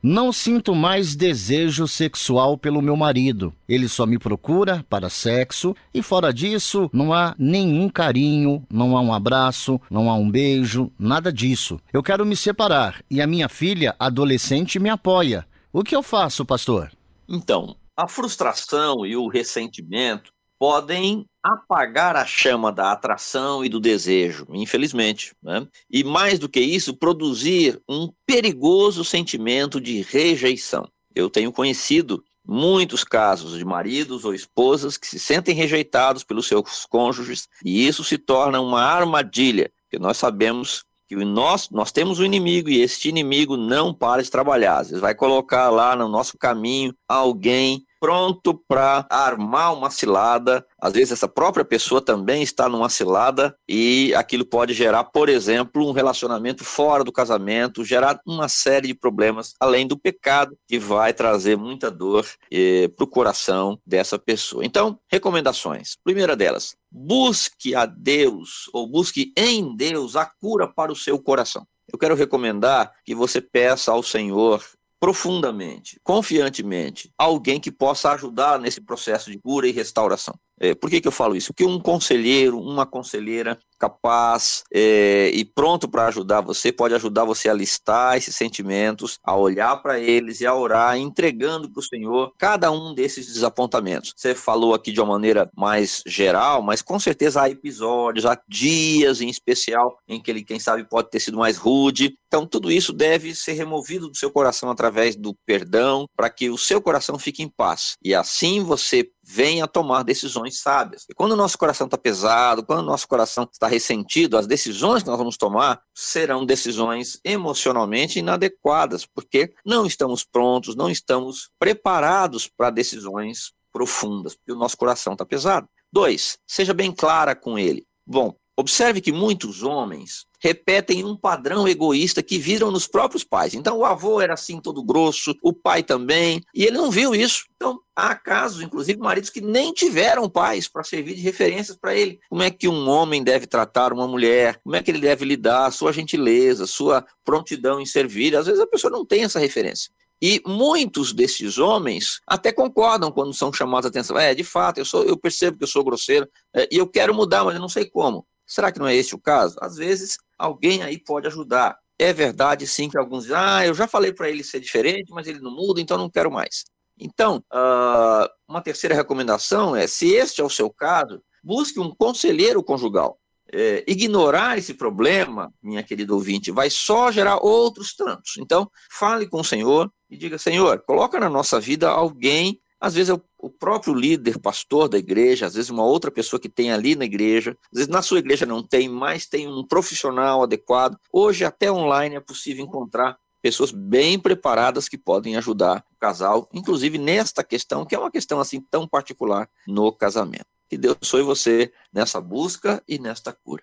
Não sinto mais desejo sexual pelo meu marido. Ele só me procura para sexo e, fora disso, não há nenhum carinho, não há um abraço, não há um beijo, nada disso. Eu quero me separar e a minha filha adolescente me apoia. O que eu faço, pastor? Então, a frustração e o ressentimento podem apagar a chama da atração e do desejo, infelizmente. Né? E mais do que isso, produzir um perigoso sentimento de rejeição. Eu tenho conhecido muitos casos de maridos ou esposas que se sentem rejeitados pelos seus cônjuges e isso se torna uma armadilha, porque nós sabemos que nós, nós temos um inimigo e este inimigo não para de trabalhar. Às vezes vai colocar lá no nosso caminho alguém pronto para armar uma cilada. Às vezes essa própria pessoa também está numa cilada e aquilo pode gerar, por exemplo, um relacionamento fora do casamento, gerar uma série de problemas, além do pecado que vai trazer muita dor eh, para o coração dessa pessoa. Então, recomendações. Primeira delas, busque a Deus ou busque em Deus a cura para o seu coração. Eu quero recomendar que você peça ao Senhor profundamente, confiantemente, alguém que possa ajudar nesse processo de cura e restauração. É, por que, que eu falo isso? Porque um conselheiro, uma conselheira capaz é, e pronto para ajudar você pode ajudar você a listar esses sentimentos, a olhar para eles e a orar, entregando para o Senhor cada um desses desapontamentos. Você falou aqui de uma maneira mais geral, mas com certeza há episódios, há dias em especial em que ele, quem sabe, pode ter sido mais rude. Então, tudo isso deve ser removido do seu coração através do perdão, para que o seu coração fique em paz. E assim você venha tomar decisões sábias. E quando o nosso coração está pesado, quando o nosso coração está ressentido, as decisões que nós vamos tomar serão decisões emocionalmente inadequadas, porque não estamos prontos, não estamos preparados para decisões profundas, porque o nosso coração está pesado. Dois, seja bem clara com ele. Bom, observe que muitos homens repetem um padrão egoísta que viram nos próprios pais. Então, o avô era assim, todo grosso, o pai também, e ele não viu isso. Então, há casos, inclusive, maridos que nem tiveram pais para servir de referências para ele. Como é que um homem deve tratar uma mulher? Como é que ele deve lidar? Sua gentileza, sua prontidão em servir. Às vezes a pessoa não tem essa referência. E muitos desses homens até concordam quando são chamados a atenção. É, de fato, eu, sou, eu percebo que eu sou grosseiro é, e eu quero mudar, mas eu não sei como. Será que não é esse o caso? Às vezes alguém aí pode ajudar. É verdade, sim, que alguns dizem, ah, eu já falei para ele ser diferente, mas ele não muda, então não quero mais. Então, uh, uma terceira recomendação é, se este é o seu caso, busque um conselheiro conjugal. É, ignorar esse problema, minha querida ouvinte, vai só gerar outros tantos. Então, fale com o Senhor e diga, Senhor, coloca na nossa vida alguém às vezes é o, próprio líder, pastor da igreja, às vezes uma outra pessoa que tem ali na igreja, às vezes na sua igreja não tem, mas tem um profissional adequado. Hoje, até online, é possível encontrar pessoas bem preparadas que podem ajudar o casal, inclusive nesta questão, que é uma questão assim tão particular no casamento. Que Deus abençoe você nessa busca e nesta cura.